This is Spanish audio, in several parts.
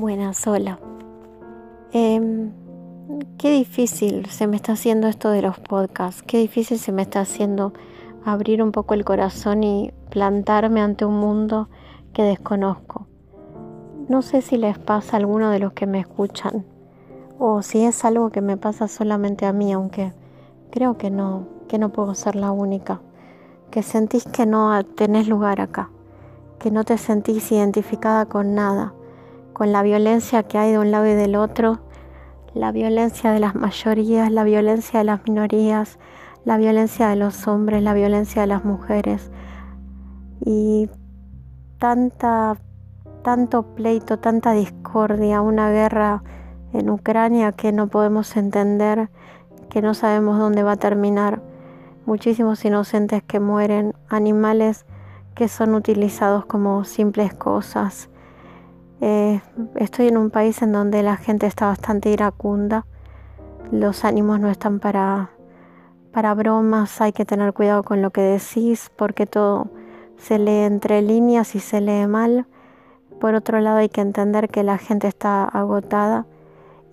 Buenas, hola. Em, qué difícil se me está haciendo esto de los podcasts, qué difícil se me está haciendo abrir un poco el corazón y plantarme ante un mundo que desconozco. No sé si les pasa a alguno de los que me escuchan o si es algo que me pasa solamente a mí, aunque creo que no, que no puedo ser la única, que sentís que no tenés lugar acá, que no te sentís identificada con nada, con la violencia que hay de un lado y del otro, la violencia de las mayorías, la violencia de las minorías, la violencia de los hombres, la violencia de las mujeres y tanta tanto pleito, tanta discordia, una guerra en Ucrania que no podemos entender, que no sabemos dónde va a terminar, muchísimos inocentes que mueren, animales que son utilizados como simples cosas. Eh, estoy en un país en donde la gente está bastante iracunda, los ánimos no están para, para bromas, hay que tener cuidado con lo que decís porque todo se lee entre líneas y se lee mal. Por otro lado hay que entender que la gente está agotada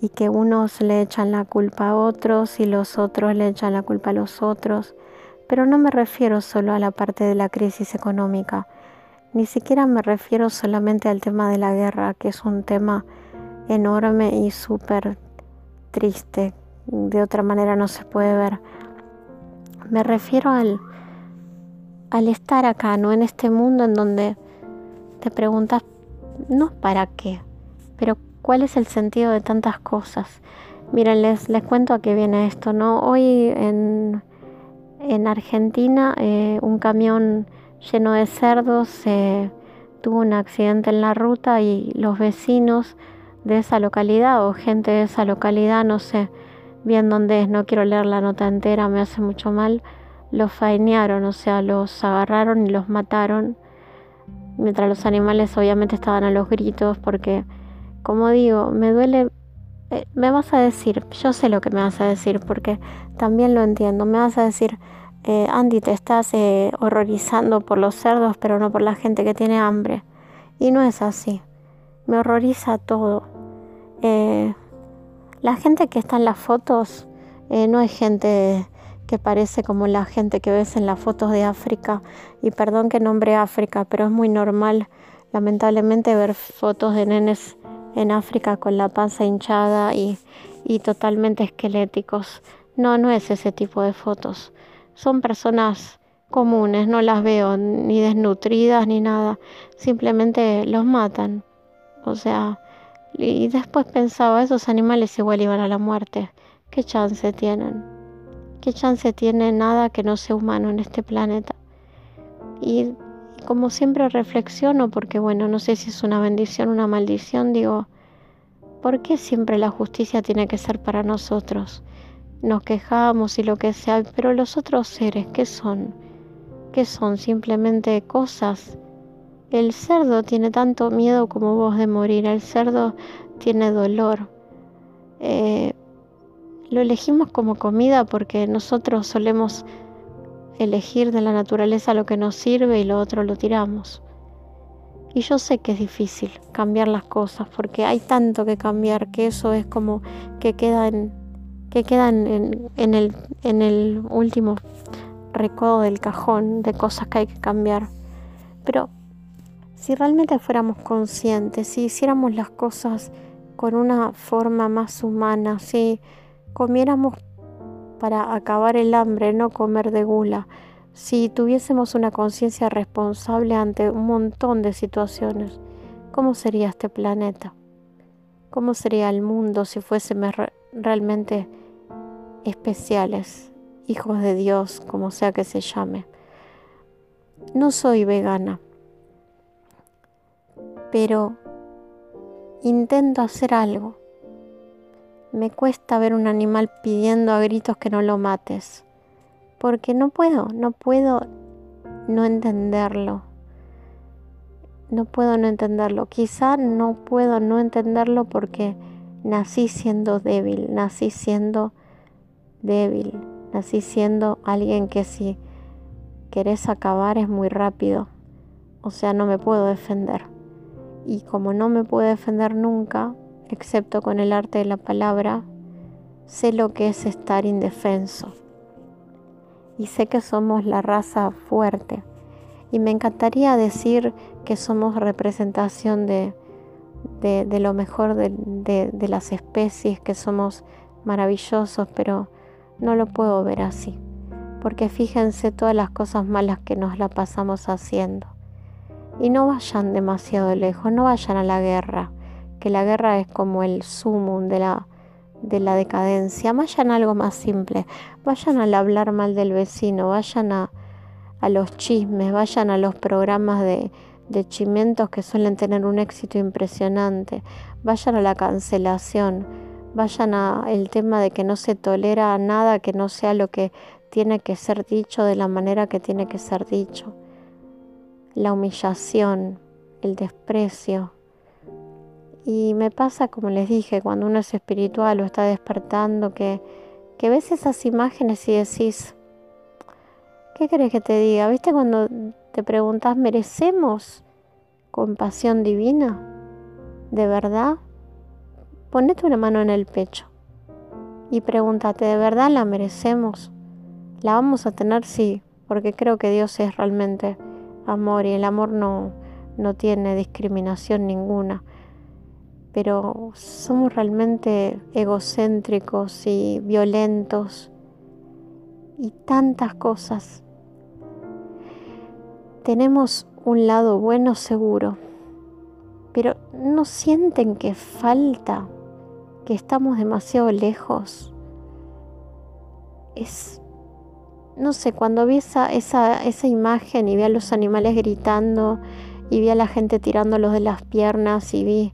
y que unos le echan la culpa a otros y los otros le echan la culpa a los otros. Pero no me refiero solo a la parte de la crisis económica, ni siquiera me refiero solamente al tema de la guerra, que es un tema enorme y súper triste, de otra manera no se puede ver. Me refiero al, al estar acá, ¿no? En este mundo en donde te preguntas, no para qué, pero ¿Cuál es el sentido de tantas cosas? Miren, les, les cuento a qué viene esto, ¿no? Hoy en, en Argentina eh, un camión lleno de cerdos eh, tuvo un accidente en la ruta y los vecinos de esa localidad o gente de esa localidad, no sé bien dónde es, no quiero leer la nota entera, me hace mucho mal, los fainearon, o sea, los agarraron y los mataron, mientras los animales obviamente estaban a los gritos porque como digo, me duele, eh, me vas a decir, yo sé lo que me vas a decir porque también lo entiendo, me vas a decir, eh, Andy, te estás eh, horrorizando por los cerdos, pero no por la gente que tiene hambre. Y no es así, me horroriza todo. la gente que está en las fotos no es gente que parece como la gente que ves en las fotos de África. Y perdón que nombre África, pero es muy normal, lamentablemente, ver fotos de nenes en África con la panza hinchada y, totalmente esqueléticos. No, no es ese tipo de fotos. Son personas comunes, no las veo ni desnutridas ni nada. Simplemente los matan. O sea, y después pensaba, esos animales igual iban a la muerte. ¿Qué chance tienen? ¿Qué chance tiene nada que no sea humano en este planeta? Y como siempre reflexiono, porque bueno, no sé si es una bendición o una maldición, digo, ¿por qué siempre la justicia tiene que ser para nosotros? Nos quejamos y lo que sea, pero los otros seres, ¿qué son? ¿Qué son? Simplemente cosas. El cerdo tiene tanto miedo como vos de morir, el cerdo tiene dolor. Eh, lo elegimos como comida porque nosotros solemos elegir de la naturaleza lo que nos sirve y lo otro lo tiramos. Y yo sé que es difícil cambiar las cosas porque hay tanto que cambiar que eso es como que quedan que quedan en, el, en el último recodo del cajón de cosas que hay que cambiar. Pero si realmente fuéramos conscientes, si hiciéramos las cosas con una forma más humana, si comiéramos para acabar el hambre, no comer de gula. Si tuviésemos una conciencia responsable ante un montón de situaciones, ¿cómo sería este planeta? ¿Cómo sería el mundo si fuésemos realmente especiales, hijos de Dios, como sea que se llame? No soy vegana, pero intento hacer algo me cuesta ver un animal pidiendo a gritos que no lo mates, porque no puedo, no puedo no entenderlo. No puedo no entenderlo. Quizá no puedo no entenderlo porque nací siendo débil, nací siendo débil, nací siendo alguien que si querés acabar es muy rápido, o sea, no me puedo defender. Y como no me puedo defender nunca, excepto con el arte de la palabra, sé lo que es estar indefenso. Y sé que somos la raza fuerte. Y me encantaría decir que somos representación de, de, lo mejor de, de las especies, que somos maravillosos, pero no lo puedo ver así. Porque fíjense todas las cosas malas que nos la pasamos haciendo. Y no vayan demasiado lejos, no vayan a la guerra, que la guerra es como el sumum de la, de la decadencia. Vayan a algo más simple, vayan al hablar mal del vecino, vayan a, los chismes, vayan a los programas de, de chimentos que suelen tener un éxito impresionante, vayan a la cancelación, vayan a el tema de que no se tolera nada que no sea lo que tiene que ser dicho de la manera que tiene que ser dicho la humillación, el desprecio. Y me pasa, como les dije, cuando uno es espiritual o está despertando, que, que ves esas imágenes y decís, ¿qué crees que te diga? ¿Viste cuando te preguntas, ¿merecemos compasión divina? ¿De verdad? Ponete una mano en el pecho y pregúntate, ¿de verdad la merecemos? ¿La vamos a tener? Sí, porque creo que Dios es realmente amor y el amor no, no tiene discriminación ninguna. Pero somos realmente egocéntricos y violentos y tantas cosas. Tenemos un lado bueno seguro, pero no sienten que falta, que estamos demasiado lejos. Es no sé, cuando vi esa, esa, esa imagen y vi a los animales gritando y vi a la gente tirándolos de las piernas y vi...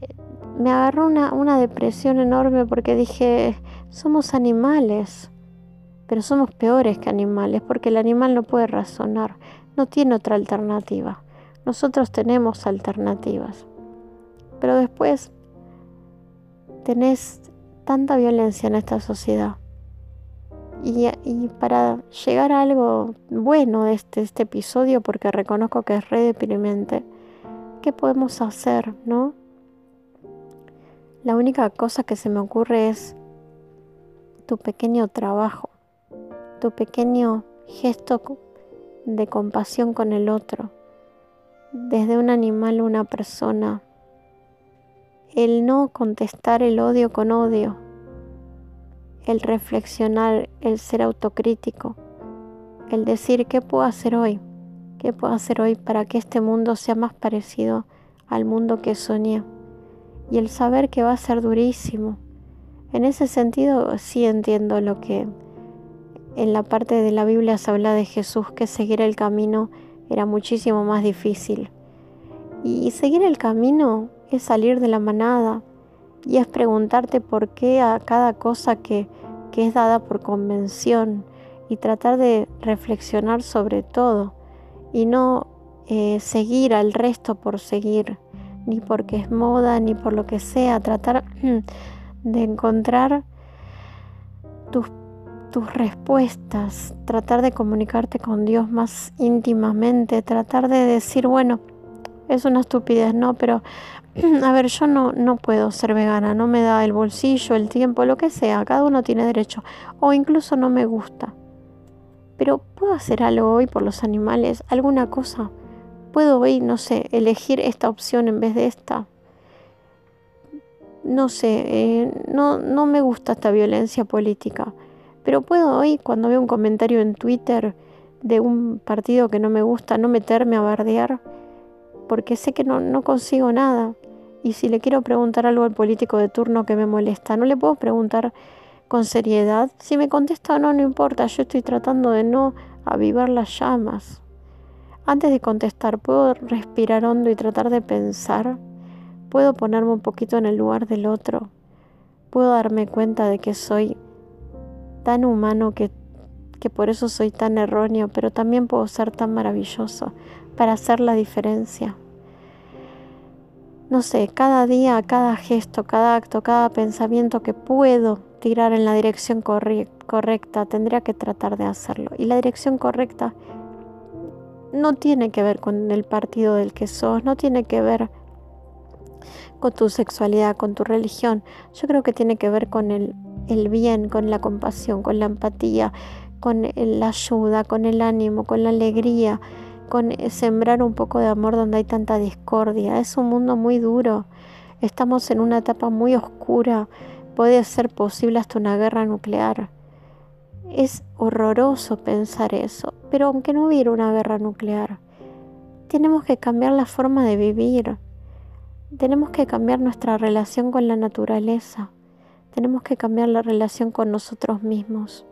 Eh, me agarró una, una depresión enorme porque dije, somos animales, pero somos peores que animales porque el animal no puede razonar, no tiene otra alternativa. Nosotros tenemos alternativas. Pero después tenés tanta violencia en esta sociedad y, para llegar a algo bueno de este, este, episodio, porque reconozco que es re deprimente, ¿qué podemos hacer, no? La única cosa que se me ocurre es tu pequeño trabajo, tu pequeño gesto de compasión con el otro, desde un animal a una persona, el no contestar el odio con odio el reflexionar, el ser autocrítico, el decir qué puedo hacer hoy, qué puedo hacer hoy para que este mundo sea más parecido al mundo que soñé y el saber que va a ser durísimo. En ese sentido sí entiendo lo que en la parte de la Biblia se habla de Jesús, que seguir el camino era muchísimo más difícil. Y seguir el camino es salir de la manada y es preguntarte por qué a cada cosa que que es dada por convención y tratar de reflexionar sobre todo y no eh, seguir al resto por seguir, ni porque es moda, ni por lo que sea, tratar de encontrar tus, tus respuestas, tratar de comunicarte con Dios más íntimamente, tratar de decir, bueno, es una estupidez, ¿no? Pero a ver, yo no, no puedo ser vegana, no me da el bolsillo, el tiempo, lo que sea, cada uno tiene derecho, o incluso no me gusta. Pero ¿puedo hacer algo hoy por los animales? ¿Alguna cosa? ¿Puedo hoy, no sé, elegir esta opción en vez de esta? No sé, eh, no, no me gusta esta violencia política, pero puedo hoy, cuando veo un comentario en Twitter de un partido que no me gusta, no meterme a bardear, porque sé que no, consigo nada. Y si le quiero preguntar algo al político de turno que me molesta, no le puedo preguntar con seriedad. Si me contesta o no, no importa, yo estoy tratando de no avivar las llamas. Antes de contestar, ¿puedo respirar hondo y tratar de pensar? ¿Puedo ponerme un poquito en el lugar del otro? ¿Puedo darme cuenta de que soy tan humano que, que por eso soy tan erróneo, pero también puedo ser tan maravilloso para hacer la diferencia? no sé, cada día, cada gesto, cada acto, cada pensamiento que puedo tirar en la dirección correcta, tendría que tratar de hacerlo. Y la dirección correcta no tiene que ver con el partido del que sos, no tiene que ver con tu sexualidad, con tu religión. Yo creo que tiene que ver con el, el bien, con la compasión, con la empatía, con la ayuda, con el ánimo, con la alegría, sembrar un poco de amor donde hay tanta discordia. Es un mundo muy duro. Estamos en una etapa muy oscura. Puede ser posible hasta una guerra nuclear. Es horroroso pensar eso, pero aunque no hubiera una guerra nuclear, tenemos que cambiar la forma de vivir. Tenemos que cambiar nuestra relación con la naturaleza. Tenemos que cambiar la relación con nosotros mismos,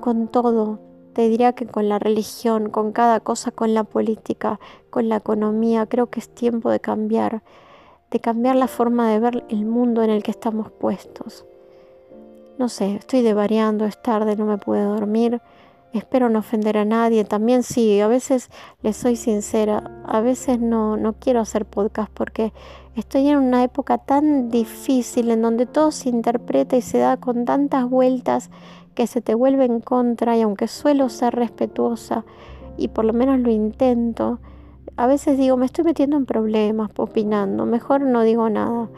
con todo. Te diría que con la religión, con cada cosa, con la política, con la economía. Creo que es tiempo de cambiar, de cambiar la forma de ver el mundo en el que estamos puestos. No sé, estoy devariando, es tarde, no me pude dormir. Espero no ofender a nadie. También sí, a veces les soy sincera, a veces no, no quiero hacer podcast porque estoy en una época tan difícil en donde todo se interpreta y se da con tantas vueltas que se te vuelve en contra y aunque suelo ser respetuosa y por lo menos lo intento, a veces digo, me estoy metiendo en problemas opinando, mejor no digo nada.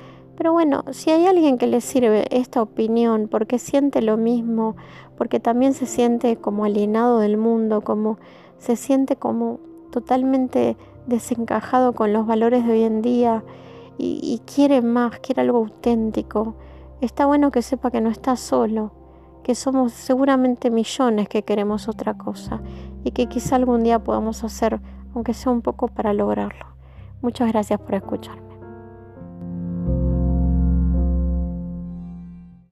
Pero bueno, si hay alguien que le sirve esta opinión porque siente lo mismo, porque también se siente como alienado del mundo, como se siente como totalmente desencajado con los valores de hoy en día y, quiere más, quiere algo auténtico, está bueno que sepa que no está solo, que somos seguramente millones que queremos otra cosa y que quizá algún día podamos hacer, aunque sea un poco para lograrlo. Muchas gracias por escuchar.